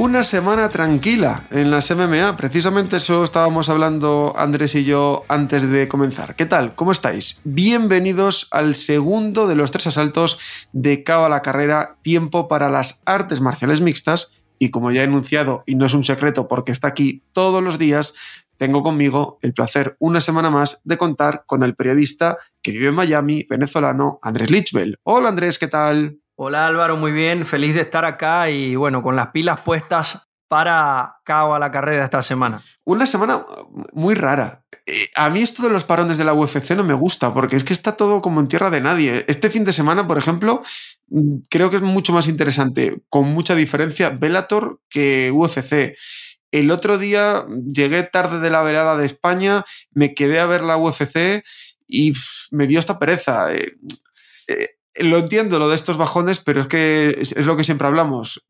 Una semana tranquila en las MMA. Precisamente eso estábamos hablando Andrés y yo antes de comenzar. ¿Qué tal? ¿Cómo estáis? Bienvenidos al segundo de los tres asaltos de Cabo a la Carrera, tiempo para las artes marciales mixtas. Y como ya he enunciado, y no es un secreto porque está aquí todos los días, tengo conmigo el placer una semana más de contar con el periodista que vive en Miami, venezolano, Andrés Lichbel. Hola Andrés, ¿qué tal? Hola Álvaro, muy bien, feliz de estar acá y bueno, con las pilas puestas para Cabo a la carrera esta semana. Una semana muy rara. Eh, a mí esto de los parones de la UFC no me gusta porque es que está todo como en tierra de nadie. Este fin de semana, por ejemplo, mm, creo que es mucho más interesante, con mucha diferencia, Bellator que UFC. El otro día llegué tarde de la velada de España, me quedé a ver la UFC y me dio esta pereza. Eh, eh, lo entiendo, lo de estos bajones, pero es que es, lo que siempre hablamos.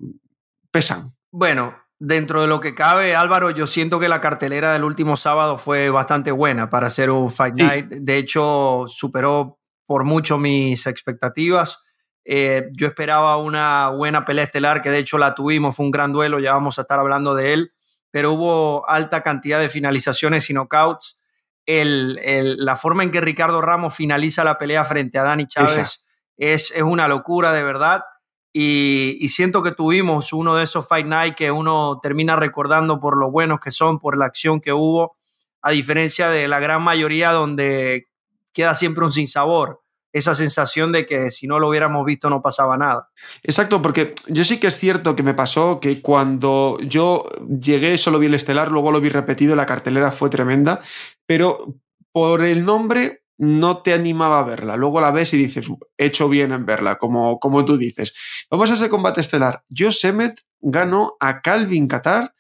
Pesan. Bueno, dentro de lo que cabe, Álvaro, yo siento que la cartelera del último sábado fue bastante buena para hacer un Fight Night. De hecho, superó por mucho mis expectativas. Eh, yo esperaba una buena pelea estelar, que de hecho la tuvimos, fue un gran duelo, ya vamos a estar hablando de él, pero hubo alta cantidad de finalizaciones y knockouts. El, la forma en que Ricardo Ramos finaliza la pelea frente a Dani Chávez es, una locura de verdad. Y, siento que tuvimos uno de esos Fight Night que uno termina recordando por lo buenos que son, por la acción que hubo, a diferencia de la gran mayoría donde queda siempre un sinsabor esa sensación de que si no lo hubiéramos visto no pasaba nada. Exacto, porque yo sí que es cierto que me pasó que cuando yo llegué solo vi el estelar, luego lo vi repetido, la cartelera fue tremenda, pero por el nombre no te animaba a verla. Luego la ves y dices, he hecho bien en verla, como, como tú dices. Vamos a ese combate estelar. Josemet ganó a Calvin Qatar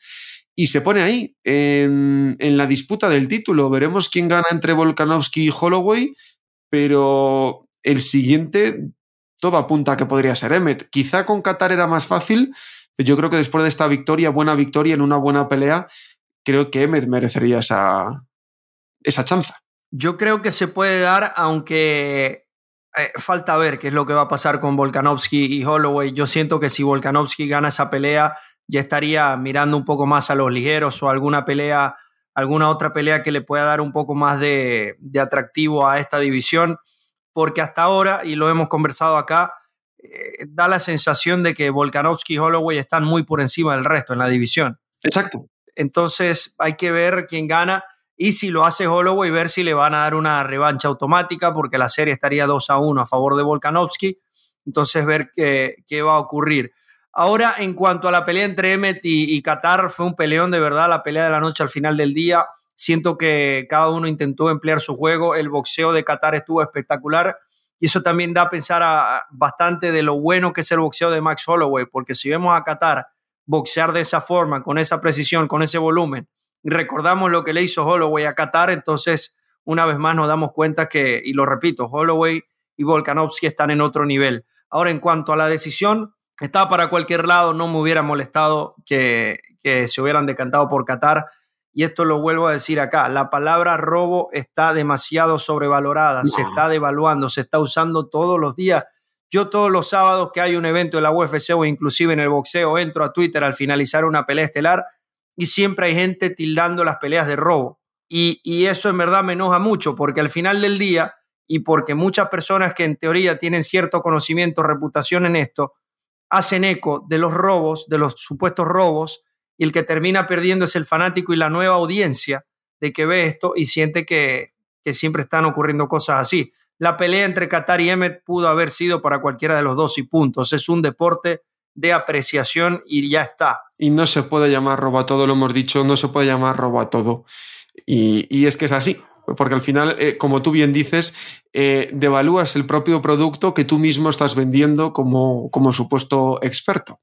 y se pone ahí, en, la disputa del título. Veremos quién gana entre Volkanovski y Holloway, pero el siguiente todo apunta a que podría ser Emmet. Quizá con Qatar era más fácil, pero yo creo que después de esta victoria, buena victoria en una buena pelea, creo que Emmet merecería esa, esa chanza. Yo creo que se puede dar, aunque eh, falta ver qué es lo que va a pasar con Volkanovski y Holloway. Yo siento que si Volkanovski gana esa pelea, ya estaría mirando un poco más a los ligeros o alguna pelea, alguna otra pelea que le pueda dar un poco más de, atractivo a esta división, porque hasta ahora, y lo hemos conversado acá, eh, da la sensación de que Volkanovski y Holloway están muy por encima del resto en la división. Exacto. Entonces hay que ver quién gana y si lo hace Holloway, ver si le van a dar una revancha automática, porque la serie estaría 2 a 1 a favor de Volkanovski. Entonces, ver qué, qué va a ocurrir. Ahora, en cuanto a la pelea entre Emmet y, Qatar, fue un peleón de verdad, la pelea de la noche al final del día. Siento que cada uno intentó emplear su juego. El boxeo de Qatar estuvo espectacular. Y eso también da a pensar bastante de lo bueno que es el boxeo de Max Holloway, porque si vemos a Qatar boxear de esa forma, con esa precisión, con ese volumen, recordamos lo que le hizo Holloway a Qatar, entonces una vez más nos damos cuenta que, y lo repito, Holloway y Volkanovski están en otro nivel. Ahora, en cuanto a la decisión, estaba para cualquier lado, no me hubiera molestado que, que se hubieran decantado por Qatar. Y esto lo vuelvo a decir acá, la palabra robo está demasiado sobrevalorada, se está devaluando, se está usando todos los días. Yo todos los sábados que hay un evento en la UFC o inclusive en el boxeo, entro a Twitter al finalizar una pelea estelar y siempre hay gente tildando las peleas de robo. Y, eso en verdad me enoja mucho porque al final del día y porque muchas personas que en teoría tienen cierto conocimiento, reputación en esto, hacen eco de los robos, de los supuestos robos, y el que termina perdiendo es el fanático y la nueva audiencia de que ve esto y siente que, que siempre están ocurriendo cosas así. La pelea entre Qatar y Emmet pudo haber sido para cualquiera de los dos y puntos. Es un deporte de apreciación y ya está. Y no se puede llamar robo a todo, lo hemos dicho, no se puede llamar robo a todo. Y, es que es así. porque al final, eh, como tú bien dices, eh, devalúas el propio producto que tú mismo estás vendiendo como, como supuesto experto.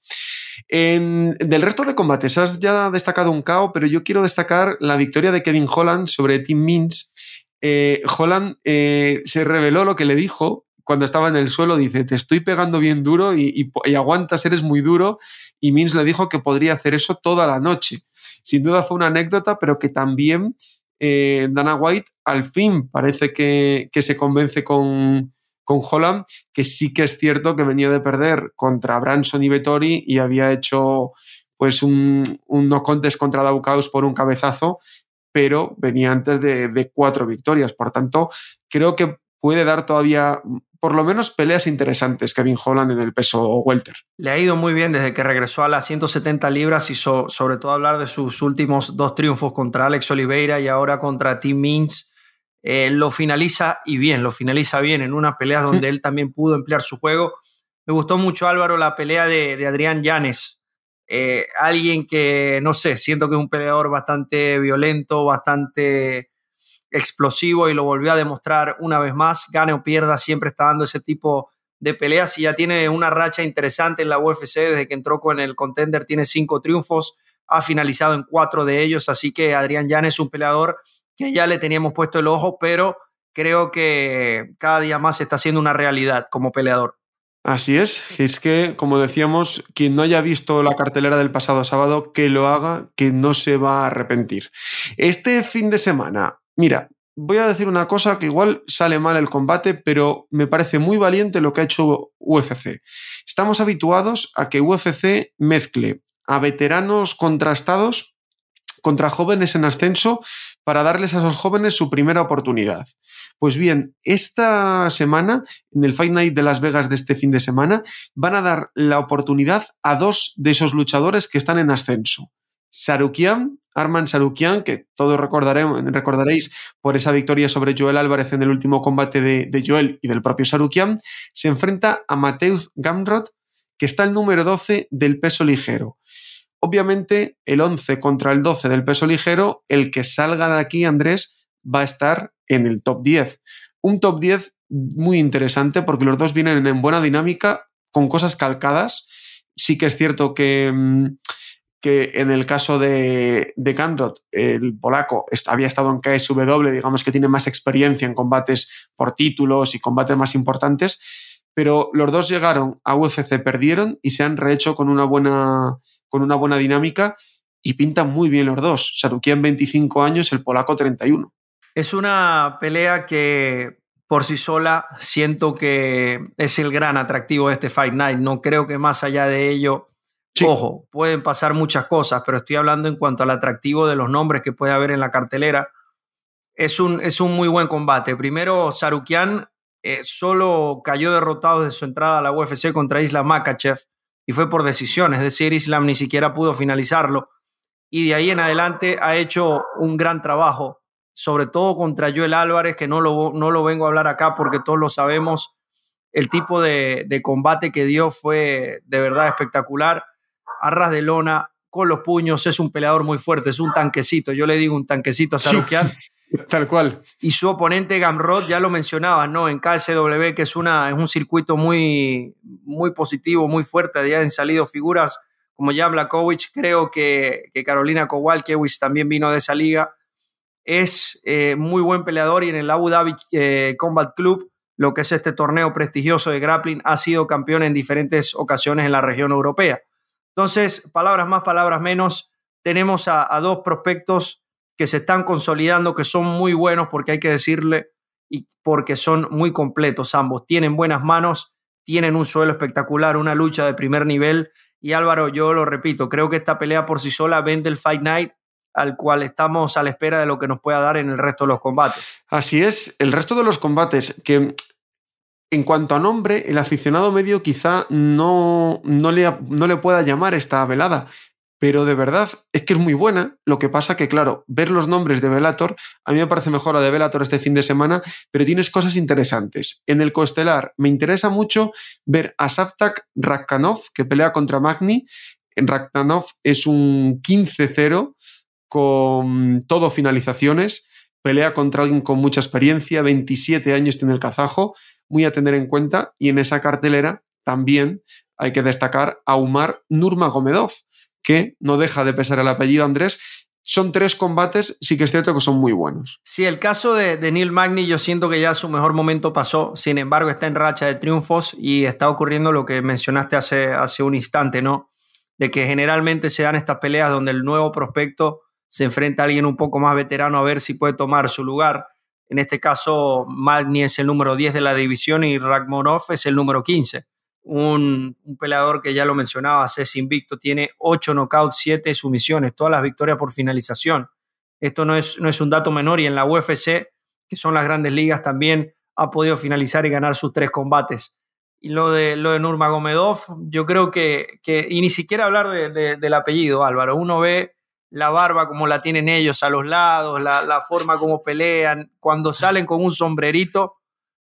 del resto de combates, has ya destacado un KO, pero yo quiero destacar la victoria de Kevin Holland sobre Tim Means. Eh, Holland se reveló lo que le dijo cuando estaba en el suelo, dice, te estoy pegando bien duro y, y aguantas, eres muy duro. Y Means le dijo que podría hacer eso toda la noche. Sin duda fue una anécdota, pero que también eh, Dana White al fin parece que, se convence con, con, Holland, que sí que es cierto que venía de perder contra Branson y Vettori y había hecho pues un, no contest contra Daukaus por un cabezazo, pero venía antes de, de cuatro victorias. Por tanto, creo que puede dar todavía por lo menos peleas interesantes Kevin Holland en el peso welter. Le ha ido muy bien desde que regresó a las 170 libras y sobre todo hablar de sus últimos dos triunfos contra Alex Oliveira y ahora contra Tim Means. Eh, lo finaliza y bien, lo finaliza bien en unas peleas donde él también pudo emplear su juego. Me gustó mucho Álvaro la pelea de, Adrián Llanes, eh, alguien que, no sé, siento que es un peleador bastante violento, bastante explosivo y lo volvió a demostrar una vez más. Gane o pierda, siempre está dando ese tipo de peleas y ya tiene una racha interesante en la UFC desde que entró con el contender, tiene cinco triunfos, ha finalizado en cuatro de ellos, así que Adrián Llanes es un peleador que ya le teníamos puesto el ojo, pero creo que cada día más está siendo una realidad como peleador. Así es, es que, como decíamos, quien no haya visto la cartelera del pasado sábado, que lo haga, que no se va a arrepentir. Este fin de semana Mira, voy a decir una cosa que igual sale mal el combate, pero me parece muy valiente lo que ha hecho UFC. Estamos habituados a que UFC mezcle a veteranos contrastados contra jóvenes en ascenso para darles a esos jóvenes su primera oportunidad. Pues bien, esta semana, en el Fight Night de Las Vegas de este fin de semana, van a dar la oportunidad a dos de esos luchadores que están en ascenso. Sarukian, Arman Sarukian, que todos recordaréis por esa victoria sobre Joel Álvarez en el último combate de, Joel y del propio Sarukian, se enfrenta a Mateus Gamrot, que está el número 12 del peso ligero. Obviamente, el 11 contra el 12 del peso ligero, el que salga de aquí, Andrés, va a estar en el top 10. Un top 10 muy interesante porque los dos vienen en buena dinámica, con cosas calcadas. Sí que es cierto que... Mm, que en el caso de, de el polaco había estado en KSW, digamos que tiene más experiencia en combates por títulos y combates más importantes, pero los dos llegaron a UFC, perdieron y se han rehecho con una buena, con una buena dinámica y pintan muy bien los dos. Sarukian 25 años, el polaco 31. Es una pelea que por sí sola siento que es el gran atractivo de este Fight Night. No creo que más allá de ello Ojo, pueden pasar muchas cosas, pero estoy hablando en cuanto al atractivo de los nombres que puede haber en la cartelera. Es un, es un muy buen combate. Primero, Sarukian eh, solo cayó derrotado de su entrada a la UFC contra Islam Makachev y fue por decisión, es decir, Islam ni siquiera pudo finalizarlo. Y de ahí en adelante ha hecho un gran trabajo, sobre todo contra Joel Álvarez, que no lo, no lo vengo a hablar acá porque todos lo sabemos. El tipo de, de combate que dio fue de verdad espectacular a ras de lona, con los puños, es un peleador muy fuerte, es un tanquecito, yo le digo un tanquecito a Sarukian. tal cual. Y su oponente Gamrod, ya lo mencionaba, ¿no? En KSW, que es, una, es un circuito muy, muy positivo, muy fuerte, ya han salido figuras como Jan Blakovic, creo que, que Carolina Kowalkiewicz también vino de esa liga. Es eh, muy buen peleador y en el Abu Dhabi eh, Combat Club, lo que es este torneo prestigioso de grappling, ha sido campeón en diferentes ocasiones en la región europea. Entonces, palabras más, palabras menos, tenemos a, dos prospectos que se están consolidando, que son muy buenos, porque hay que decirle, y porque son muy completos ambos. Tienen buenas manos, tienen un suelo espectacular, una lucha de primer nivel. Y Álvaro, yo lo repito, creo que esta pelea por sí sola vende el Fight Night al cual estamos a la espera de lo que nos pueda dar en el resto de los combates. Así es, el resto de los combates, que en cuanto a nombre, el aficionado medio quizá no, no, le, no le pueda llamar esta velada, pero de verdad es que es muy buena. Lo que pasa que, claro, ver los nombres de Velator, a mí me parece mejor la de Velator este fin de semana, pero tienes cosas interesantes. En el coestelar me interesa mucho ver a Savtak Rakhanov, que pelea contra Magni. Rakhanov es un 15-0 con todo finalizaciones pelea contra alguien con mucha experiencia, 27 años tiene el kazajo, muy a tener en cuenta, y en esa cartelera también hay que destacar a Umar Nurmagomedov, que no deja de pesar el apellido Andrés. Son tres combates, sí que es cierto que son muy buenos. Sí, el caso de, de Neil Magny, yo siento que ya su mejor momento pasó, sin embargo está en racha de triunfos y está ocurriendo lo que mencionaste hace, hace un instante, ¿no? De que generalmente se dan estas peleas donde el nuevo prospecto se enfrenta a alguien un poco más veterano a ver si puede tomar su lugar. En este caso, Magny es el número 10 de la división y Ragmonov es el número 15 un, peleador que ya lo mencionaba, es invicto, tiene 8 knockouts, 7 sumisiones, todas las victorias por finalización. Esto no es, no es un dato menor y en la UFC, que son las grandes ligas, también ha podido finalizar y ganar sus tres combates. Y lo de, lo de Nurmagomedov, yo creo que, que y ni siquiera hablar del apellido, Álvaro, uno ve la barba como la tienen ellos a los lados, la, la forma como pelean, cuando salen con un sombrerito,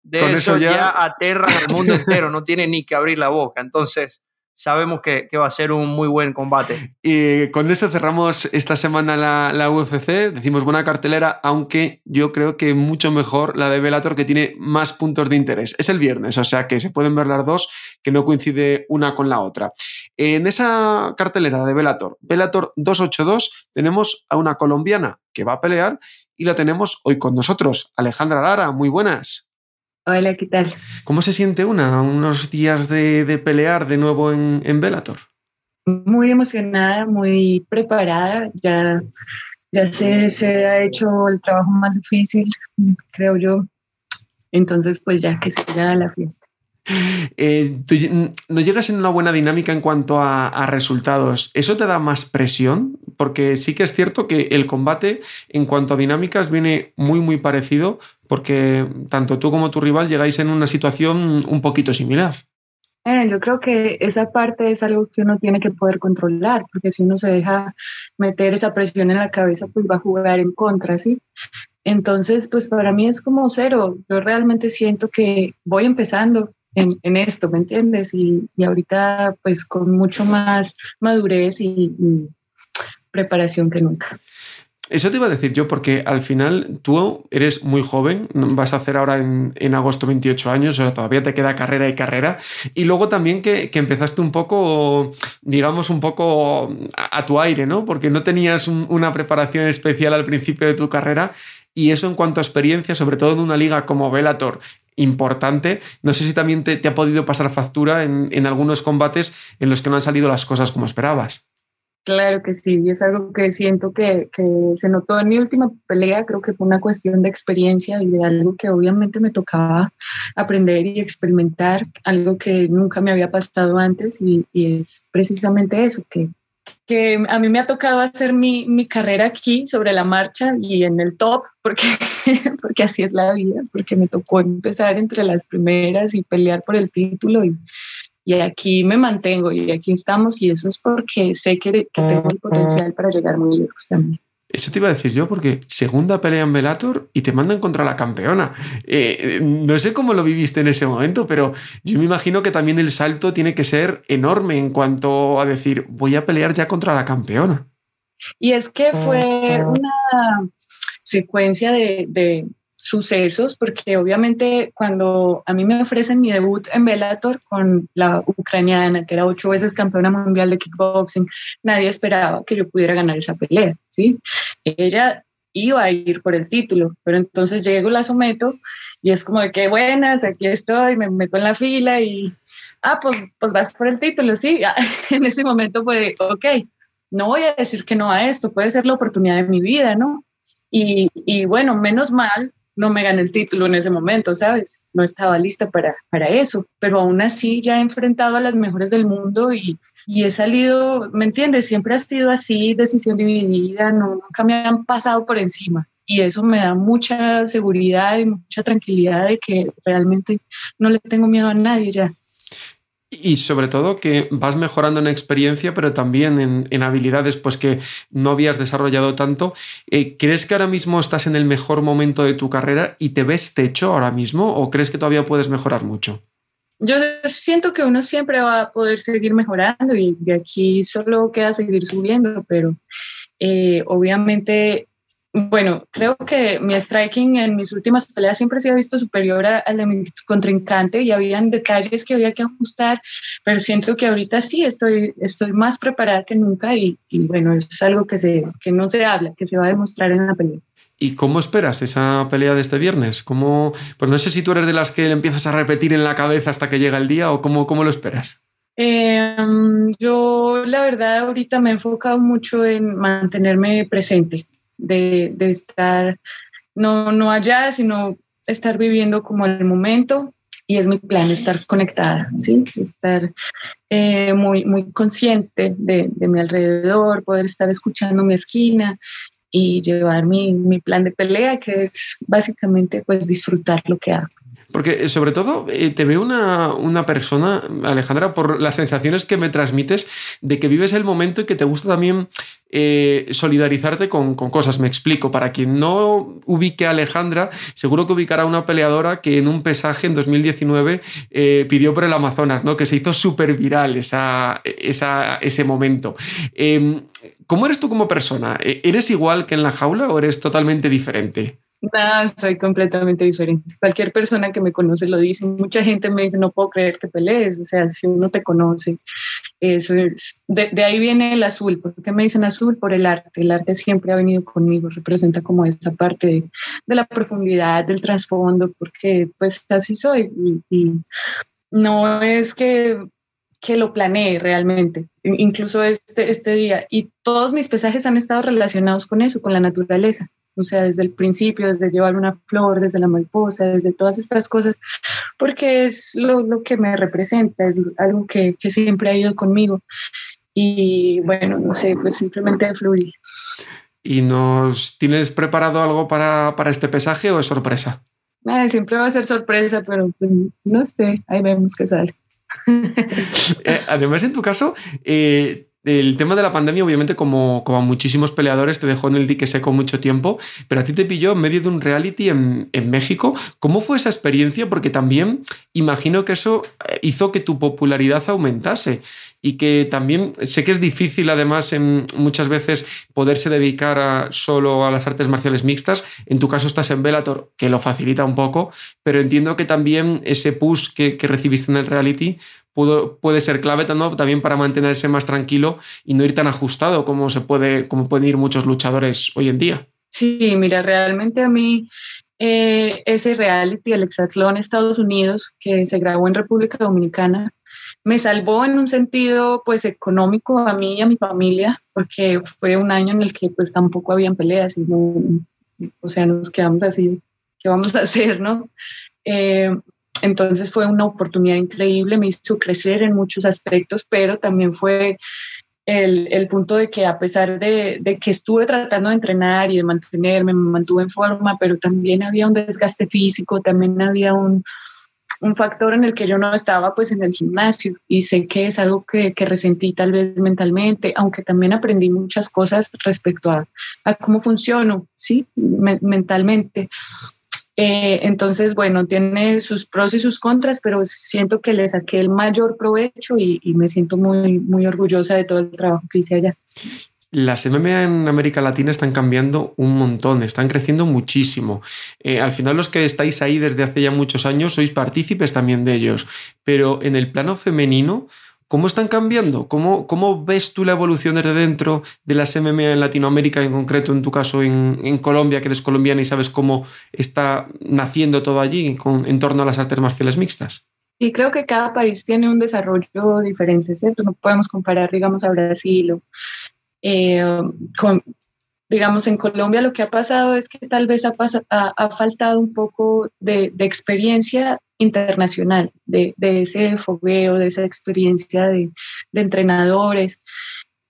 de eso, ya... aterra al mundo entero, no tiene ni que abrir la boca. Entonces, sabemos que, va a ser un muy buen combate. Y con eso cerramos esta semana la, la, UFC. Decimos buena cartelera, aunque yo creo que mucho mejor la de Bellator, que tiene más puntos de interés. Es el viernes, o sea que se pueden ver las dos, que no coincide una con la otra. En esa cartelera de Bellator, Bellator 282, tenemos a una colombiana que va a pelear y la tenemos hoy con nosotros, Alejandra Lara. Muy buenas. Hola, ¿qué tal? ¿Cómo se siente una unos días de, pelear de nuevo en, en Bellator? Muy emocionada, muy preparada. Ya, ya se, se ha hecho el trabajo más difícil, creo yo. Entonces, pues ya que se llega la fiesta. Eh, no llegas en una buena dinámica en cuanto a, resultados. ¿Eso te da más presión? Porque sí que es cierto que el combate en cuanto a dinámicas viene muy, muy parecido, porque tanto tú como tu rival llegáis en una situación un poquito similar. Eh, yo creo que esa parte es algo que uno tiene que poder controlar, porque si uno se deja meter esa presión en la cabeza, pues va a jugar en contra, ¿sí? Entonces, pues para mí es como cero. Yo realmente siento que voy empezando, en, esto, ¿me entiendes? Y, ahorita pues con mucho más madurez y, preparación que nunca. Eso te iba a decir yo, porque al final tú eres muy joven, vas a hacer ahora en, agosto 28 años, o sea, todavía te queda carrera y carrera. Y luego también que, empezaste un poco, digamos, un poco a, tu aire, ¿no? Porque no tenías una preparación especial al principio de tu carrera. Y eso en cuanto a experiencia, sobre todo en una liga como Bellator, importante. No sé si también te, ha podido pasar factura en, algunos combates en los que no han salido las cosas como esperabas. Claro que sí, es algo que siento que, se notó en mi última pelea, creo que fue una cuestión de experiencia y de algo que obviamente me tocaba aprender y experimentar, algo que nunca me había pasado antes y, y es precisamente eso, que que a mí me ha tocado hacer mi, mi, carrera aquí sobre la marcha y en el top, porque, porque así es la vida, porque me tocó empezar entre las primeras y pelear por el título y, y aquí me mantengo y aquí estamos y eso es porque sé que, que tengo el potencial para llegar muy lejos también. Eso te iba a decir yo, porque segunda pelea en Velator y te mandan contra la campeona. Eh, no sé cómo lo viviste en ese momento, pero yo me imagino que también el salto tiene que ser enorme en cuanto a decir, voy a pelear ya contra la campeona. Y es que fue una secuencia de, sucesos, porque obviamente cuando a mí me ofrecen mi debut en Bellator con la ucraniana, que era ocho veces campeona mundial de kickboxing, nadie esperaba que yo pudiera ganar esa pelea, ¿sí? Ella iba a ir por el título, pero entonces llego, la someto y es como de qué buenas, aquí estoy, me meto en la fila y, ah, pues, pues vas por el título, sí. en ese momento fue, ok, no voy a decir que no a esto, puede ser la oportunidad de mi vida, ¿no? Y, y bueno, menos mal no me gané el título en ese momento, ¿sabes? No estaba lista para, para eso, pero aún así ya he enfrentado a las mejores del mundo y, y he salido, ¿me entiendes? Siempre ha sido así, decisión dividida, nunca me han pasado por encima. Y eso me da mucha seguridad y mucha tranquilidad de que realmente no le tengo miedo a nadie ya. Y sobre todo que vas mejorando en experiencia, pero también en, habilidades pues que no habías desarrollado tanto. Eh, ¿Crees que ahora mismo estás en el mejor momento de tu carrera y te ves techo ahora mismo o crees que todavía puedes mejorar mucho? Yo siento que uno siempre va a poder seguir mejorando y de aquí solo queda seguir subiendo, pero eh, obviamente bueno, creo que mi striking en mis últimas peleas siempre se ha visto superior al de mi contrincante y habían detalles que había que ajustar, pero siento que ahorita sí estoy, estoy más preparada que nunca y, bueno, es algo que, se, que no se habla, que se va a demostrar en la pelea. ¿Y cómo esperas esa pelea de este viernes? ¿Cómo, pues no sé si tú eres de las que le empiezas a repetir en la cabeza hasta que llega el día o cómo, cómo lo esperas. Em, yo la verdad ahorita me he enfocado mucho en mantenerme presente, de, de estar no, no allá, sino estar viviendo como el momento y es mi plan estar conectada, ¿sí? estar eh, muy, muy consciente de, de, mi alrededor, poder estar escuchando mi esquina y llevar mi, mi plan de pelea, que es básicamente pues disfrutar lo que hago. Porque eh, sobre todo eh, te veo una, una, persona, Alejandra, por las sensaciones que me transmites de que vives el momento y que te gusta también eh, solidarizarte con, con, cosas. Me explico. Para quien no ubique a Alejandra, seguro que ubicará una peleadora que en un pesaje en 2019 pidió por el Amazonas, ¿no? que se hizo súper viral esa, esa, ese momento. ¿Cómo eres tú como persona? ¿Eres igual que en la jaula o eres totalmente diferente? Nada, soy completamente diferente. Cualquier persona que me conoce lo dice. Mucha gente me dice, no puedo creer que pelees. O sea, si uno te conoce, eso es. De, ahí viene el azul. ¿Por qué me dicen azul? Por el arte. El arte siempre ha venido conmigo. Representa como esa parte de, la profundidad, del trasfondo, porque pues así soy. Y, no es que, que lo planeé realmente. Incluso este, este día. Y todos mis pesajes han estado relacionados con eso, con la naturaleza o sea, desde el principio, desde llevar una flor, desde la mariposa, desde todas estas cosas, porque es lo, lo que me representa, es algo que, que, siempre ha ido conmigo. Y bueno, no sé, pues simplemente fluir. ¿Y nos tienes preparado algo para, para este pesaje o es sorpresa? siempre va a ser sorpresa, pero pues, no sé, ahí vemos qué sale. Eh, además, en tu caso, eh, el tema de la pandemia, obviamente, como, como a muchísimos peleadores, te dejó en el dique seco mucho tiempo, pero a ti te pilló en medio de un reality en, México. ¿Cómo fue esa experiencia? Porque también imagino que eso eh, hizo que tu popularidad aumentase y que también sé que es difícil, además, en, muchas veces poderse dedicar solo a las artes marciales mixtas. En tu caso estás en Bellator, que lo facilita un poco, pero entiendo que también ese push que, que recibiste en el reality puede ser clave también para mantenerse más tranquilo y no ir tan ajustado como, se puede, como pueden ir muchos luchadores hoy en día. Sí, mira, realmente a mí eh, ese reality, el Exatlón Estados Unidos, que se grabó en República Dominicana, me salvó en un sentido pues económico a mí y a mi familia, porque fue un año en el que pues tampoco habían peleas y no, o sea, nos quedamos así, ¿qué vamos a hacer, no? Eh, entonces fue una oportunidad increíble, me hizo crecer en muchos aspectos, pero también fue el, el punto de que a pesar de, de, que estuve tratando de entrenar y de mantenerme, me mantuve en forma, pero también había un desgaste físico, también había un, un factor en el que yo no estaba pues en el gimnasio y sé que es algo que, que resentí tal vez mentalmente, aunque también aprendí muchas cosas respecto a, a cómo funciono, ¿sí? mentalmente. Eh, entonces, bueno, tiene sus pros y sus contras, pero siento que le saqué el mayor provecho y, me siento muy, muy orgullosa de todo el trabajo que hice allá. Las MMA en América Latina están cambiando un montón, están creciendo muchísimo. Eh, al final los que estáis ahí desde hace ya muchos años sois partícipes también de ellos, pero en el plano femenino ¿Cómo están cambiando? ¿Cómo, ¿Cómo, ves tú la evolución desde dentro de las MMA en Latinoamérica, en concreto en tu caso en, Colombia, que eres colombiana y sabes cómo está naciendo todo allí en torno a las artes marciales mixtas? Y creo que cada país tiene un desarrollo diferente, ¿cierto? No podemos comparar, digamos, a Brasil o eh, digamos, en Colombia lo que ha pasado es que tal vez ha, faltado un poco de, experiencia internacional, de, ese fogueo, de esa experiencia de, entrenadores,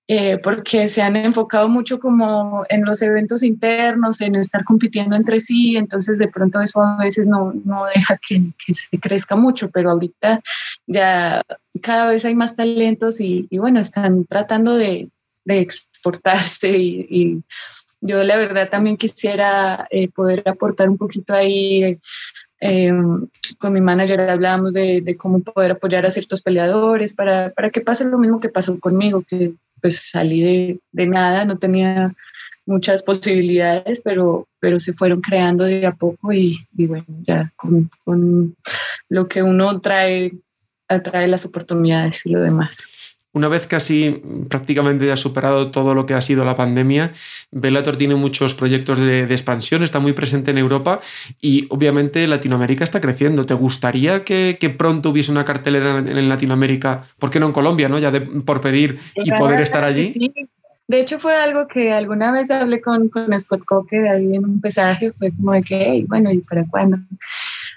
eh, porque se han enfocado mucho como en los eventos internos, en estar compitiendo entre sí, entonces de pronto eso a veces no, no deja que, se crezca mucho, pero ahorita ya cada vez hay más talentos y, bueno, están tratando de, de exportarse y, yo la verdad también quisiera eh, poder aportar un poquito ahí. Con mi manager hablábamos de, cómo poder apoyar a ciertos peleadores para, para, que pase lo mismo que pasó conmigo, que pues salí de, de nada, no tenía muchas posibilidades, pero, pero se fueron creando de a poco y, bueno, ya con, con, lo que uno trae, atrae las oportunidades y lo demás. Una vez casi prácticamente ya superado todo lo que ha sido la pandemia, Bellator tiene muchos proyectos de, expansión, está muy presente en Europa y obviamente Latinoamérica está creciendo. ¿Te gustaría que, pronto hubiese una cartelera en, Latinoamérica? ¿Por qué no en Colombia, no? Ya por pedir y poder estar allí. Sí. De hecho, fue algo que alguna vez hablé con, con Scott Coque ahí en un pesaje, fue como de que, bueno, ¿y para cuándo?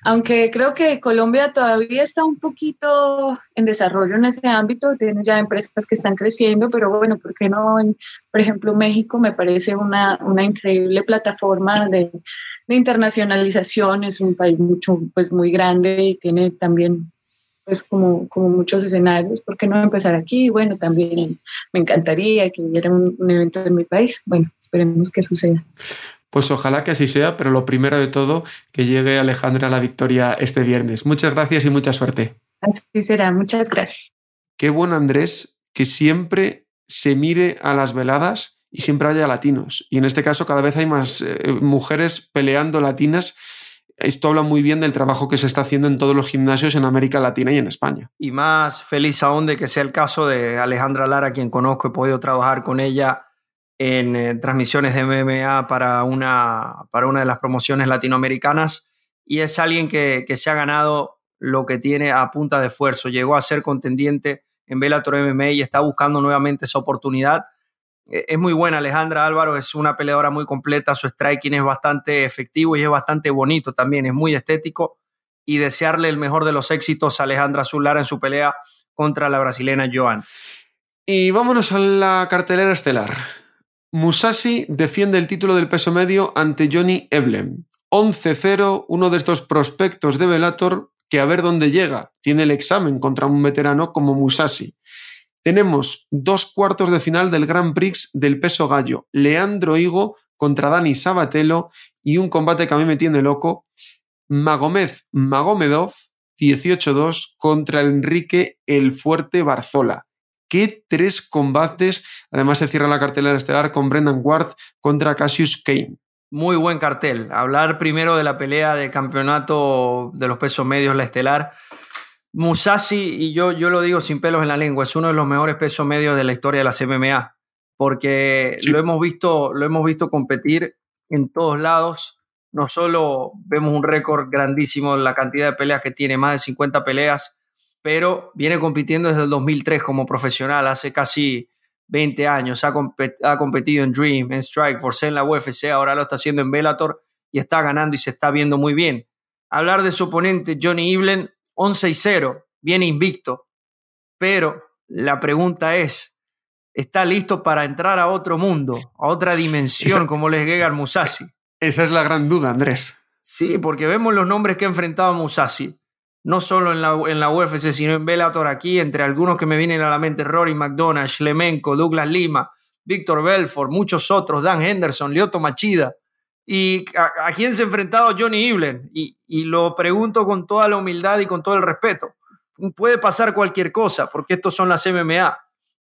Aunque creo que Colombia todavía está un poquito en desarrollo en ese ámbito, tiene ya empresas que están creciendo, pero bueno, ¿por qué no? por ejemplo, México me parece una, una increíble plataforma de, de, internacionalización, es un país mucho, pues muy grande y tiene también pues como, como muchos escenarios, ¿por qué no empezar aquí? Bueno, también me encantaría que hubiera un, un evento en mi país. Bueno, esperemos que suceda. Pues ojalá que así sea, pero lo primero de todo, que llegue Alejandra a la victoria este viernes. Muchas gracias y mucha suerte. Así será, muchas gracias. Qué bueno, Andrés, que siempre se mire a las veladas y siempre haya latinos. Y en este caso cada vez hay más eh, mujeres peleando latinas. Esto habla muy bien del trabajo que se está haciendo en todos los gimnasios en América Latina y en España. Y más feliz aún de que sea el caso de Alejandra Lara, quien conozco, he podido trabajar con ella en eh, transmisiones de MMA para una, para una de las promociones latinoamericanas y es alguien que, se ha ganado lo que tiene a punta de esfuerzo. Llegó a ser contendiente en Bellator MMA y está buscando nuevamente esa oportunidad. E, es muy buena Alejandra Álvaro, es una peleadora muy completa, su striking es bastante efectivo y es bastante bonito también, es muy estético y desearle el mejor de los éxitos a Alejandra Zulara en su pelea contra la brasileña Joan. Y vámonos a la cartelera estelar. Musashi defiende el título del peso medio ante Johnny Eblem. 11-0, uno de estos prospectos de Velator que a ver dónde llega. Tiene el examen contra un veterano como Musashi. Tenemos dos cuartos de final del Grand Prix del peso gallo. Leandro Higo contra Dani Sabatelo y un combate que a mí me tiene loco. Magomed Magomedov 18-2 contra Enrique el Fuerte Barzola. ¿Qué tres combates? Además se cierra la cartelera estelar con Brendan Ward contra Cassius Kane. Muy buen cartel. Hablar primero de la pelea de campeonato de los pesos medios, la estelar. Musashi, y yo, yo lo digo sin pelos en la lengua, es uno de los mejores pesos medios de la historia de la MMA, porque lo, hemos visto, lo hemos visto competir en todos lados. No solo vemos un récord grandísimo, la cantidad de peleas que tiene, más de 50 peleas, pero viene compitiendo desde el 2003 como profesional, hace casi 20 años. Ha, competido en Dream, en Strikeforce, en la UFC, ahora lo está haciendo en Bellator y está ganando y se está viendo muy bien. Hablar de su oponente Johnny Iblen, 11 y 0, viene invicto, pero la pregunta es, ¿está listo para entrar a otro mundo, a otra dimensión como les llega al Musashi? Esa es la gran duda, Andrés. Sí, porque vemos los nombres que ha enfrentado Musashi no solo en la, en la UFC, sino en Bellator aquí, entre algunos que me vienen a la mente, Rory McDonald, Shlemenko, Douglas Lima, Víctor Belfort, muchos otros, Dan Henderson, Lyoto Machida. ¿Y a, quién se ha enfrentado Johnny Iblen? Y, y, lo pregunto con toda la humildad y con todo el respeto. Puede pasar cualquier cosa, porque estos son las MMA,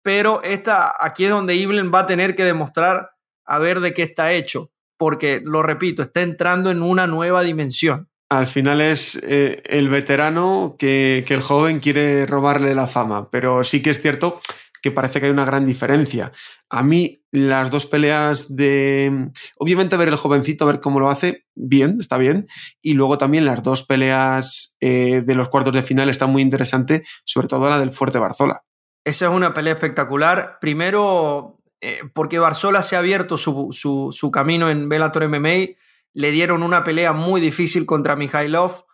pero esta, aquí es donde Iblen va a tener que demostrar a ver de qué está hecho, porque, lo repito, está entrando en una nueva dimensión al final es eh, el veterano que, el joven quiere robarle la fama, pero sí que es cierto que parece que hay una gran diferencia. A mí las dos peleas de... Obviamente ver el jovencito, ver cómo lo hace, bien, está bien. Y luego también las dos peleas eh, de los cuartos de final están muy interesantes, sobre todo la del Fuerte Barzola. Esa es una pelea espectacular. Primero, eh, porque Barzola se ha abierto su, su camino en Bellator MMA le dieron una pelea muy difícil contra Mikhailov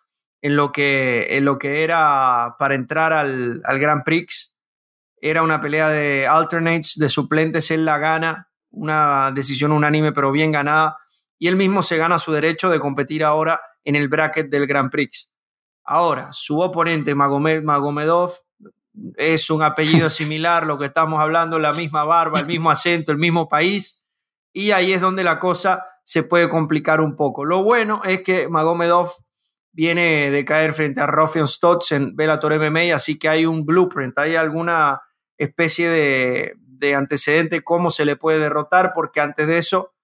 en lo que, en lo que era para entrar al, al Grand Prix. Era una pelea de alternates, de suplentes, él la gana, una decisión unánime pero bien ganada, y él mismo se gana su derecho de competir ahora en el bracket del Grand Prix. Ahora, su oponente Magomed Magomedov es un apellido similar, lo que estamos hablando, la misma barba, el mismo acento, el mismo país, y ahí es donde la cosa se puede complicar un poco. Lo bueno es que Magomedov viene de caer frente a Rafion Stotts en Bellator MMA, así que hay un blueprint, hay alguna especie de, de antecedente cómo se le puede derrotar, porque antes de eso,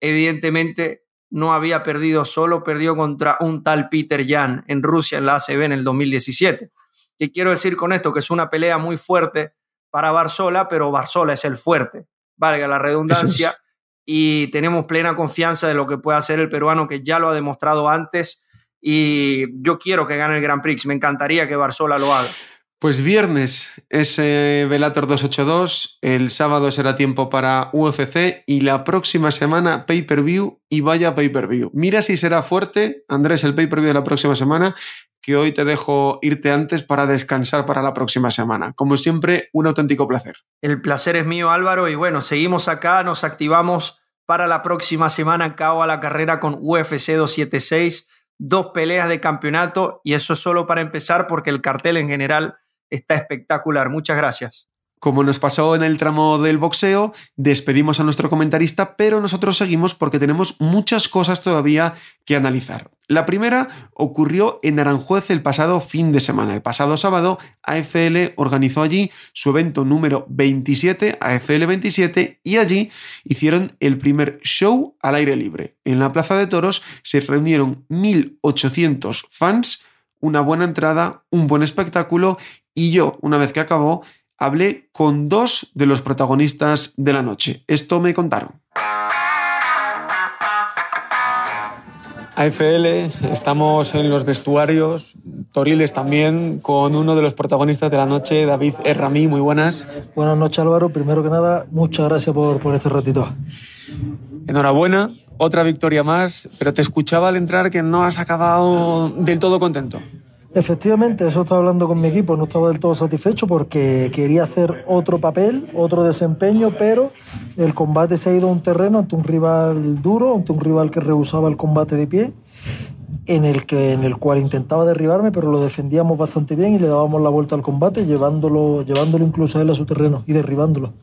evidentemente, no había perdido solo, perdió contra un tal Peter Jan en Rusia en la ACB en el 2017. ¿Qué quiero decir con esto? Que es una pelea muy fuerte para Barzola, pero Barzola es el fuerte, valga la redundancia, y tenemos plena confianza de lo que puede hacer el peruano, que ya lo ha demostrado antes, y yo quiero que gane el Grand Prix, me encantaría que Barzola lo haga. Pues viernes es Velator 282, el sábado será tiempo para UFC y la próxima semana pay-per-view y vaya pay-per-view. Mira si será fuerte, Andrés, el pay-per-view de la próxima semana, que hoy te dejo irte antes para descansar para la próxima semana. Como siempre, un auténtico placer. El placer es mío, Álvaro, y bueno, seguimos acá, nos activamos para la próxima semana, cao a la carrera con UFC 276, dos peleas de campeonato y eso es solo para empezar porque el cartel en general está espectacular. Muchas gracias. Como nos pasó en el tramo del boxeo, despedimos a nuestro comentarista, pero nosotros seguimos porque tenemos muchas cosas todavía que analizar. La primera ocurrió en Aranjuez el pasado fin de semana. El pasado sábado, AFL organizó allí su evento número 27, AFL 27, y allí hicieron el primer show al aire libre. En la Plaza de Toros se reunieron 1.800 fans una buena entrada, un buen espectáculo y yo, una vez que acabó, hablé con dos de los protagonistas de la noche. Esto me contaron. AFL, estamos en los vestuarios, Toriles también, con uno de los protagonistas de la noche, David Erramí, muy buenas. Buenas noches Álvaro, primero que nada, muchas gracias por, por este ratito. Enhorabuena, otra victoria más, pero te escuchaba al entrar que no has acabado del todo contento. Efectivamente, eso estaba hablando con mi equipo, no estaba del todo satisfecho porque quería hacer otro papel, otro desempeño, pero el combate se ha ido a un terreno ante un rival duro, ante un rival que rehusaba el combate de pie en el, que, en el cual intentaba derribarme, pero lo defendíamos bastante bien y le dábamos la vuelta al combate, llevándolo, llevándolo incluso a él a su terreno y derribándolo.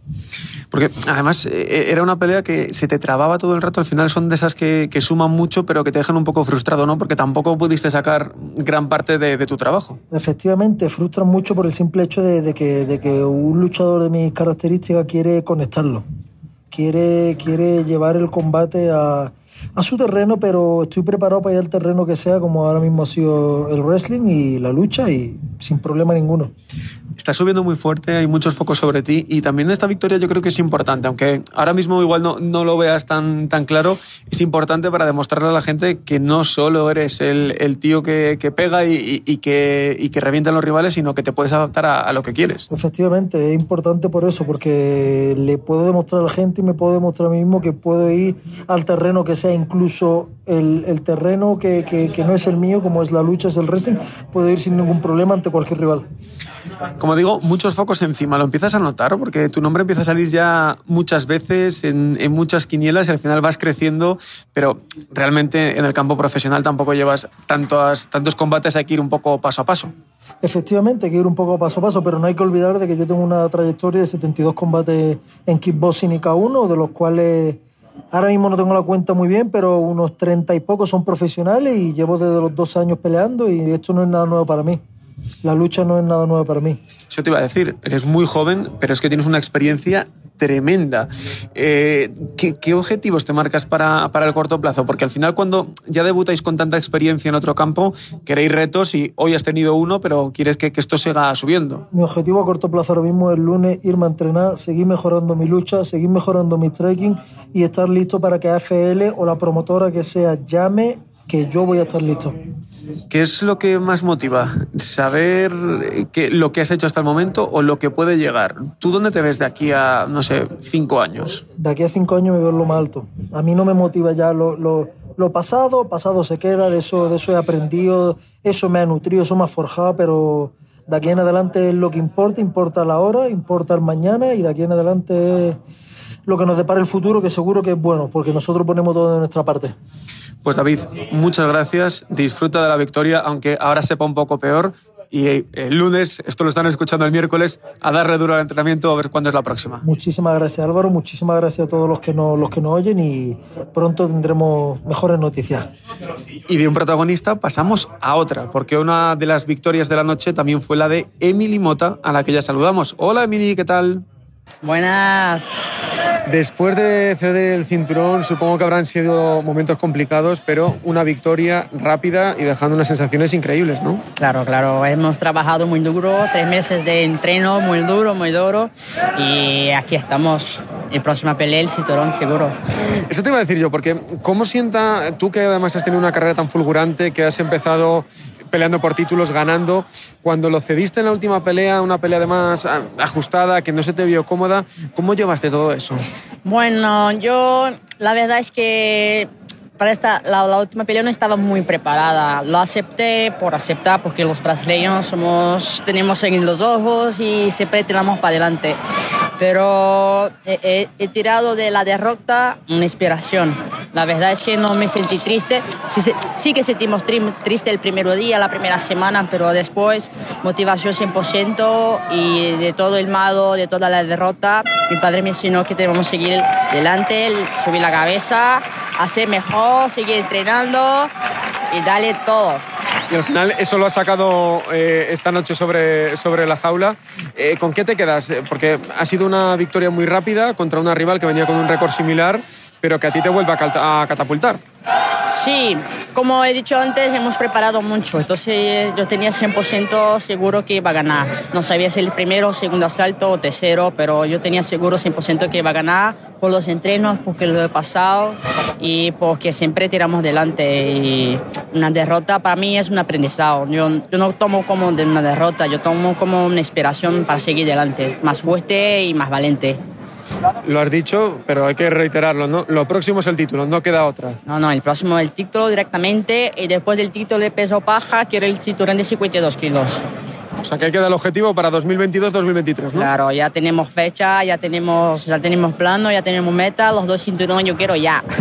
Porque además eh, era una pelea que se te trababa todo el rato, al final son de esas que, que suman mucho, pero que te dejan un poco frustrado, ¿no? Porque tampoco pudiste sacar gran parte de, de tu trabajo. Efectivamente, frustran mucho por el simple hecho de, de, que, de que un luchador de mis características quiere conectarlo, quiere, quiere llevar el combate a a su terreno, pero estoy preparado para ir al terreno que sea, como ahora mismo ha sido el wrestling y la lucha, y sin problema ninguno. Está subiendo muy fuerte, hay muchos focos sobre ti y también esta victoria yo creo que es importante, aunque ahora mismo igual no, no lo veas tan, tan claro, es importante para demostrarle a la gente que no solo eres el, el tío que, que pega y, y, que, y que revienta a los rivales, sino que te puedes adaptar a, a, lo que quieres. Efectivamente, es importante por eso, porque le puedo demostrar a la gente y me puedo demostrar a mí mismo que puedo ir al terreno que sea, incluso el, el terreno que, que, que no es el mío, como es la lucha, es el wrestling, puedo ir sin ningún problema ante cualquier rival. Como digo, muchos focos encima. ¿Lo empiezas a notar? Porque tu nombre empieza a salir ya muchas veces en, en, muchas quinielas y al final vas creciendo, pero realmente en el campo profesional tampoco llevas tantos, tantos combates, hay que ir un poco paso a paso. Efectivamente, hay que ir un poco paso a paso, pero no hay que olvidar de que yo tengo una trayectoria de 72 combates en kickboxing y K1, de los cuales ahora mismo no tengo la cuenta muy bien, pero unos 30 y pocos son profesionales y llevo desde los dos años peleando y esto no es nada nuevo para mí la lucha no es nada nuevo para mí. Yo te iba a decir, eres muy joven, pero es que tienes una experiencia tremenda. Eh, ¿qué, ¿qué, objetivos te marcas para, para, el corto plazo? Porque al final cuando ya debutáis con tanta experiencia en otro campo, queréis retos y hoy has tenido uno, pero quieres que, que esto siga subiendo. Mi objetivo a corto plazo ahora mismo es el lunes irme a entrenar, seguir mejorando mi lucha, seguir mejorando mi trekking y estar listo para que AFL o la promotora que sea llame que yo voy a estar listo. ¿Qué es lo que más motiva? ¿Saber que, lo que has hecho hasta el momento o lo que puede llegar? ¿Tú dónde te ves de aquí a, no sé, cinco años? De aquí a cinco años me veo lo más alto. A mí no me motiva ya lo, lo, lo pasado, pasado se queda, de eso, de eso he aprendido, eso me ha nutrido, eso me ha forjado, pero de aquí en adelante es lo que importa, importa la hora, importa el mañana y de aquí en adelante es lo que nos depara el futuro, que seguro que es bueno, porque nosotros ponemos todo de nuestra parte. Pues David, muchas gracias. Disfruta de la victoria, aunque ahora sepa un poco peor. Y el lunes, esto lo están escuchando el miércoles, a darle duro al entrenamiento a ver cuándo es la próxima. Muchísimas gracias Álvaro, muchísimas gracias a todos los que nos, los que nos oyen y pronto tendremos mejores noticias. Y de un protagonista pasamos a otra, porque una de las victorias de la noche también fue la de Emily Mota, a la que ya saludamos. Hola Emily, ¿qué tal? Buenas. Después de ceder el cinturón, supongo que habrán sido momentos complicados, pero una victoria rápida y dejando unas sensaciones increíbles, ¿no? Claro, claro. Hemos trabajado muy duro, tres meses de entreno muy duro, muy duro. Y aquí estamos. En próxima pelea, el cinturón seguro. Eso te iba a decir yo, porque ¿cómo sienta tú que además has tenido una carrera tan fulgurante, que has empezado peleando por títulos, ganando. Cuando lo cediste en la última pelea, una pelea además ajustada, que no se te vio cómoda, ¿cómo llevaste todo eso? Bueno, yo la verdad es que para esta, la, última pelea no estaba muy preparada. Lo acepté por aceptar porque los brasileños somos, tenemos en los ojos y siempre tiramos para adelante. Pero he, tirado de la derrota una inspiración. La verdad es que no me sentí triste. Sí, sí que sentimos triste el primer día, la primera semana, pero después motivación 100% y de todo el malo, de toda la derrota, mi padre me enseñó que debemos seguir adelante, subir la cabeza, hacer mejor, seguir entrenando y darle todo. Y al final eso lo has sacado eh, esta noche sobre, sobre la jaula. Eh, ¿Con qué te quedas? Eh, porque ha sido una victoria muy rápida contra una rival que venía con un récord similar, pero que a ti te vuelve a catapultar. Sí, como he dicho antes, hemos preparado mucho, entonces yo tenía 100% seguro que iba a ganar. No sabía si el primero, segundo asalto o tercero, pero yo tenía seguro 100% que iba a ganar por los entrenos, porque lo he pasado y porque siempre tiramos delante. Y una derrota para mí es un aprendizaje. Yo, yo no tomo como una derrota, yo tomo como una inspiración para seguir delante, más fuerte y más valiente. Lo has dicho, pero hay que reiterarlo, ¿no? Lo próximo es el título, no queda otra. No, no, el próximo es el título directamente y después del título de peso paja quiero el cinturón de 52 kilos. O sea que ahí queda el objetivo para 2022-2023, ¿no? Claro, ya tenemos fecha, ya tenemos, ya tenemos plano, ya tenemos meta, los dos cinturones yo quiero ya.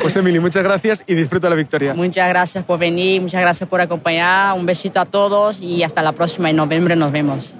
Pues Emily, muchas gracias y disfruta la victoria. Muchas gracias por venir, muchas gracias por acompañar, un besito a todos y hasta la próxima en noviembre nos vemos.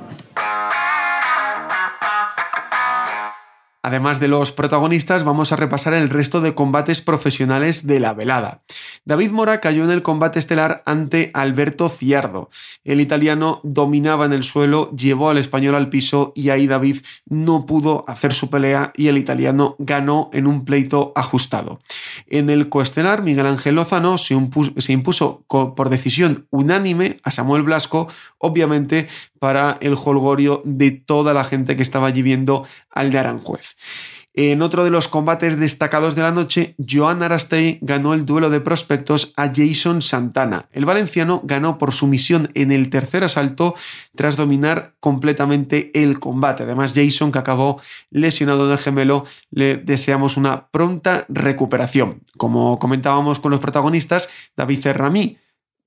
Además de los protagonistas, vamos a repasar el resto de combates profesionales de la velada. David Mora cayó en el combate estelar ante Alberto Ciardo. El italiano dominaba en el suelo, llevó al español al piso y ahí David no pudo hacer su pelea y el italiano ganó en un pleito ajustado. En el coestelar, Miguel Ángel Lozano se impuso, por decisión unánime a Samuel Blasco, obviamente para el holgorio de toda la gente que estaba allí viendo al de Aranjuez. En otro de los combates destacados de la noche, Joan Arastey ganó el duelo de prospectos a Jason Santana. El valenciano ganó por sumisión en el tercer asalto tras dominar completamente el combate. Además, Jason, que acabó lesionado del gemelo, le deseamos una pronta recuperación. Como comentábamos con los protagonistas, David Cerrami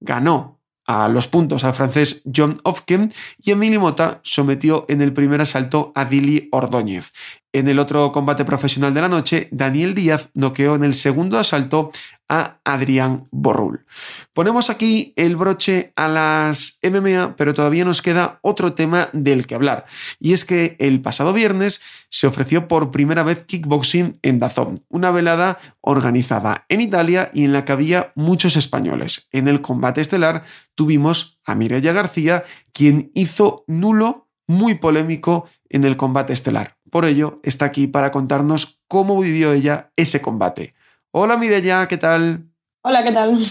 ganó a los puntos al francés John Ofken y Emily Mota sometió en el primer asalto a Billy Ordóñez. En el otro combate profesional de la noche, Daniel Díaz noqueó en el segundo asalto a Adrián Borrul. Ponemos aquí el broche a las MMA, pero todavía nos queda otro tema del que hablar. Y es que el pasado viernes se ofreció por primera vez kickboxing en Dazón, una velada organizada en Italia y en la que había muchos españoles. En el combate estelar tuvimos a Mireia García, quien hizo nulo muy polémico en el combate estelar. Por ello, está aquí para contarnos cómo vivió ella ese combate. Hola Mireya, ¿qué tal? Hola, ¿qué tal?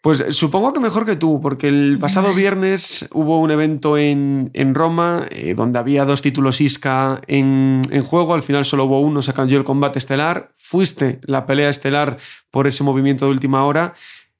Pues supongo que mejor que tú, porque el pasado viernes hubo un evento en, Roma eh, donde había dos títulos ISCA en, en, juego, al final solo hubo uno, se cambió el combate estelar, fuiste la pelea estelar por ese movimiento de última hora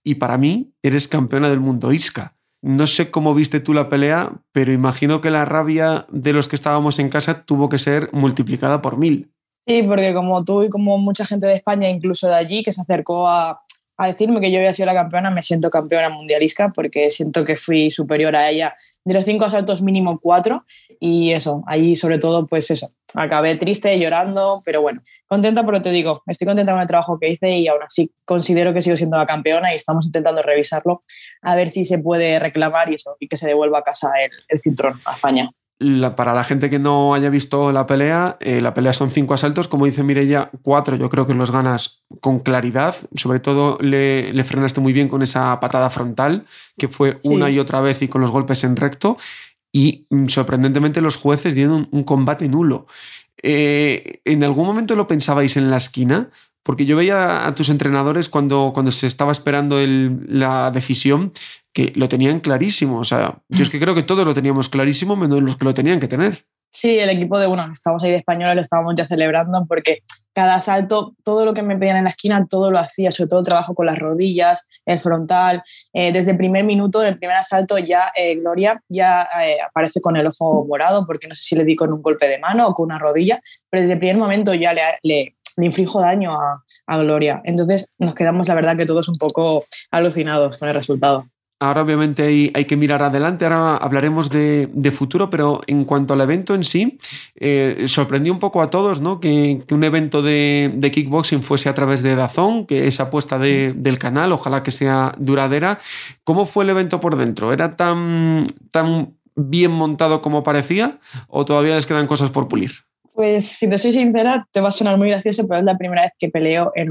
y para mí eres campeona del mundo ISCA. No sé cómo viste tú la pelea, pero imagino que la rabia de los que estábamos en casa tuvo que ser multiplicada por mil. Sí, porque como tú y como mucha gente de España, incluso de allí, que se acercó a, a decirme que yo había sido la campeona, me siento campeona mundialista porque siento que fui superior a ella. De los cinco asaltos mínimo cuatro y eso, ahí sobre todo pues eso, acabé triste, llorando, pero bueno, contenta porque te digo, estoy contenta con el trabajo que hice y aún así considero que sigo siendo la campeona y estamos intentando revisarlo a ver si se puede reclamar y eso, y que se devuelva a casa el, el cinturón a España. Para la gente que no haya visto la pelea, eh, la pelea son cinco asaltos, como dice Mirella, cuatro yo creo que los ganas con claridad, sobre todo le, le frenaste muy bien con esa patada frontal, que fue una y otra vez y con los golpes en recto, y mm, sorprendentemente los jueces dieron un, combate nulo. Eh, ¿En algún momento lo pensabais en la esquina? Porque yo veía a tus entrenadores cuando, cuando se estaba esperando la decisión que lo tenían clarísimo. O sea, yo es que creo que todos lo teníamos clarísimo, menos los que lo tenían que tener. Sí, el equipo de uno, estamos ahí de españoles, lo estábamos ya celebrando porque cada salto, todo lo que me pedían en la esquina, todo lo hacía, sobre todo trabajo con las rodillas, el frontal. Eh, desde el primer minuto, en el primer asalto, ya eh, Gloria ya eh, aparece con el ojo morado, porque no sé si le di con un golpe de mano o con una rodilla, pero desde el primer momento ya le, le, inflijo daño a, a Gloria. Entonces nos quedamos, la verdad, que todos un poco alucinados con el resultado. Ahora obviamente hay, que mirar adelante, ahora hablaremos de, futuro, pero en cuanto al evento en sí, eh, sorprendió un poco a todos ¿no? que, un evento de, kickboxing fuese a través de Dazón, que es apuesta del canal, ojalá que sea duradera. ¿Cómo fue el evento por dentro? ¿Era tan, bien montado como parecía o todavía les quedan cosas por pulir? Pues si te soy sincera, te va a sonar muy gracioso, pero es la primera vez que peleo en,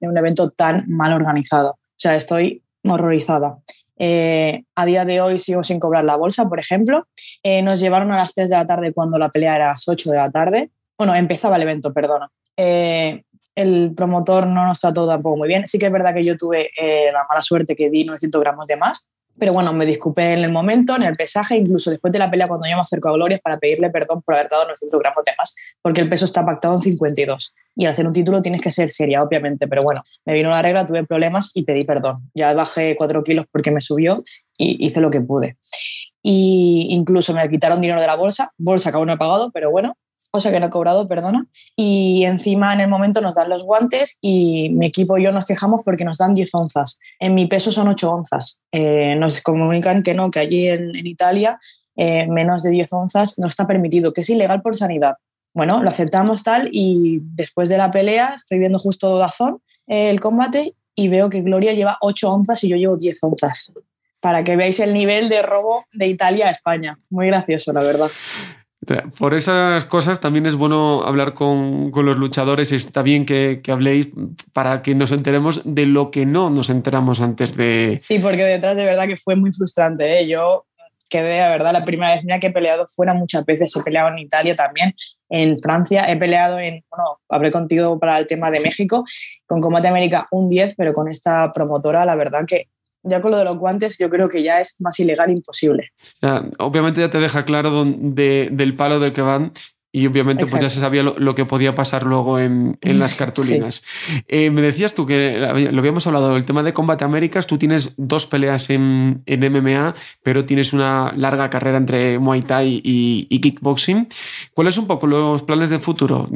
en un evento tan mal organizado. O sea, estoy horrorizada. Eh, a día de hoy sigo sin cobrar la bolsa, por ejemplo. Eh, nos llevaron a las 3 de la tarde cuando la pelea era a las 8 de la tarde. Bueno, empezaba el evento, perdona. Eh, el promotor no nos trató tampoco muy bien. Sí que es verdad que yo tuve la mala suerte que di 900 gramos de más, pero bueno, me disculpé en el momento, en el pesaje, incluso después de la pelea cuando yo me acerco a Gloria para pedirle perdón por haber dado 900 gramos de más, porque el peso está pactado en 52. Y al ser un título tienes que ser seria, obviamente, pero bueno, me vino la regla, tuve problemas y pedí perdón. Ya bajé 4 kilos porque me subió y hice lo que pude. Y incluso me quitaron dinero de la bolsa, bolsa que aún no he pagado, pero bueno, o sea que no he cobrado, perdona. Y encima en el momento nos dan los guantes y mi equipo y yo nos quejamos porque nos dan 10 onzas. En mi peso son 8 onzas. Eh, nos comunican que no, que allí en, Italia eh, menos de 10 onzas no está permitido, que es ilegal por sanidad. Bueno, lo aceptamos tal y después de la pelea estoy viendo justo Dazón eh, el combate y veo que Gloria lleva 8 onzas y yo llevo 10 onzas. Para que veáis el nivel de robo de Italia a España. Muy gracioso, la verdad. Por esas cosas también es bueno hablar con, los luchadores está bien que, habléis para que nos enteremos de lo que no nos enteramos antes de... Sí, porque detrás de verdad que fue muy frustrante. ¿eh? Yo quedé, la verdad, la primera vez que he peleado fuera muchas veces. He peleado en Italia también, en Francia. He peleado en, bueno, hablé contigo para el tema de México, con Combate América un 10, pero con esta promotora, la verdad que ya con lo de los guantes yo creo que ya es más ilegal imposible. obviamente ya te deja claro del palo del que van y obviamente pues ya se sabía lo, que podía pasar luego en, las cartulinas. Eh, me decías tú que lo habíamos hablado, el tema de Combate Américas, tú tienes dos peleas en, MMA, pero tienes una larga carrera entre Muay Thai y, y, kickboxing. ¿Cuáles son un poco los planes de futuro?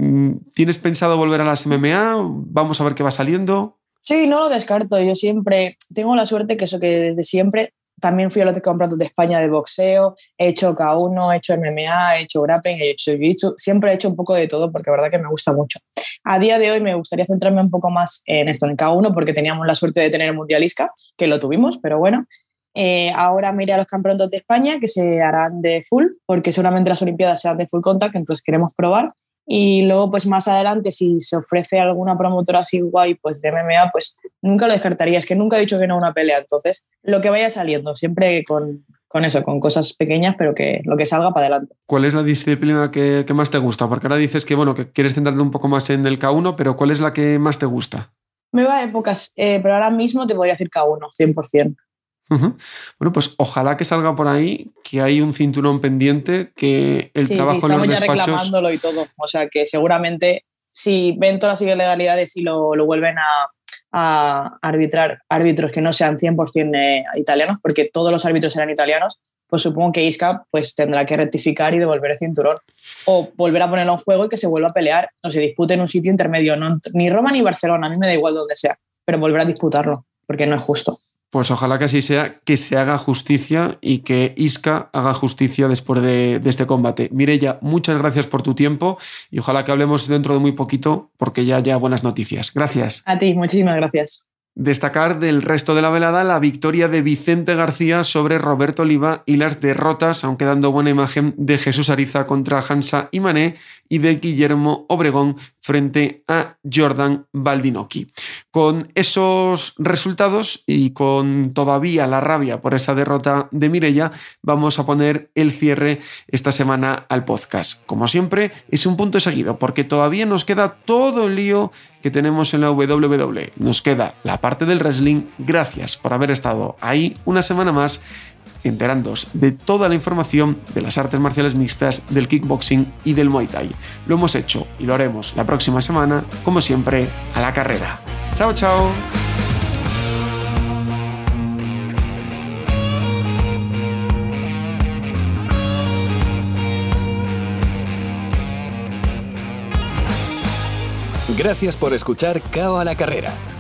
¿Tienes pensado volver a las MMA? Vamos a ver qué va saliendo. Sí, no lo descarto. Yo siempre tengo la suerte que eso que desde siempre también fui a los campeonatos de España de boxeo, he hecho K1, he hecho MMA, he hecho grappling, he hecho jiu siempre he hecho un poco de todo porque la verdad que me gusta mucho. A día de hoy me gustaría centrarme un poco más en esto, en K1, porque teníamos la suerte de tener Mundialista, que lo tuvimos, pero bueno. Eh, ahora me iré a los campeonatos de España, que se harán de full, porque seguramente las Olimpiadas serán de full contact, entonces queremos probar. Y luego, pues más adelante, si se ofrece alguna promotora así guay, pues de MMA, pues nunca lo descartaría. Es que nunca he dicho que no a una pelea. Entonces, lo que vaya saliendo, siempre con, con eso, con cosas pequeñas, pero que lo que salga para adelante. ¿Cuál es la disciplina que, que, más te gusta? Porque ahora dices que, bueno, que quieres centrarte un poco más en el K1, pero ¿cuál es la que más te gusta? Me va a épocas, eh, pero ahora mismo te podría decir K1, 100%. Bueno, pues ojalá que salga por ahí, que hay un cinturón pendiente, que el trabajo sí, estamos ya reclamándolo y todo. O sea que seguramente si ven todas las ilegalidades y lo, lo vuelven a, a, arbitrar árbitros que no sean 100% eh, italianos, porque todos los árbitros eran italianos, pues supongo que Isca pues, tendrá que rectificar y devolver el cinturón. O volver a ponerlo en juego y que se vuelva a pelear o se dispute en un sitio intermedio. No, ni Roma ni Barcelona, a mí me da igual donde sea, pero volver a disputarlo, porque no es justo. Pues ojalá que así sea, que se haga justicia y que Isca haga justicia después de, este combate. Mireya, muchas gracias por tu tiempo y ojalá que hablemos dentro de muy poquito porque ya haya buenas noticias. Gracias. A ti, muchísimas gracias. Destacar del resto de la velada la victoria de Vicente García sobre Roberto Oliva y las derrotas, aunque dando buena imagen, de Jesús Ariza contra Hansa y Mané y de Guillermo Obregón frente a Jordan Baldinocchi. Con esos resultados y con todavía la rabia por esa derrota de Mirella, vamos a poner el cierre esta semana al podcast. Como siempre, es un punto seguido porque todavía nos queda todo el lío que tenemos en la WWE. Nos queda la parte del wrestling. Gracias por haber estado ahí una semana más enterándoos de toda la información de las artes marciales mixtas, del kickboxing y del muay thai. Lo hemos hecho y lo haremos la próxima semana, como siempre, a la carrera. Chao, chao. Gracias por escuchar Cao a la Carrera,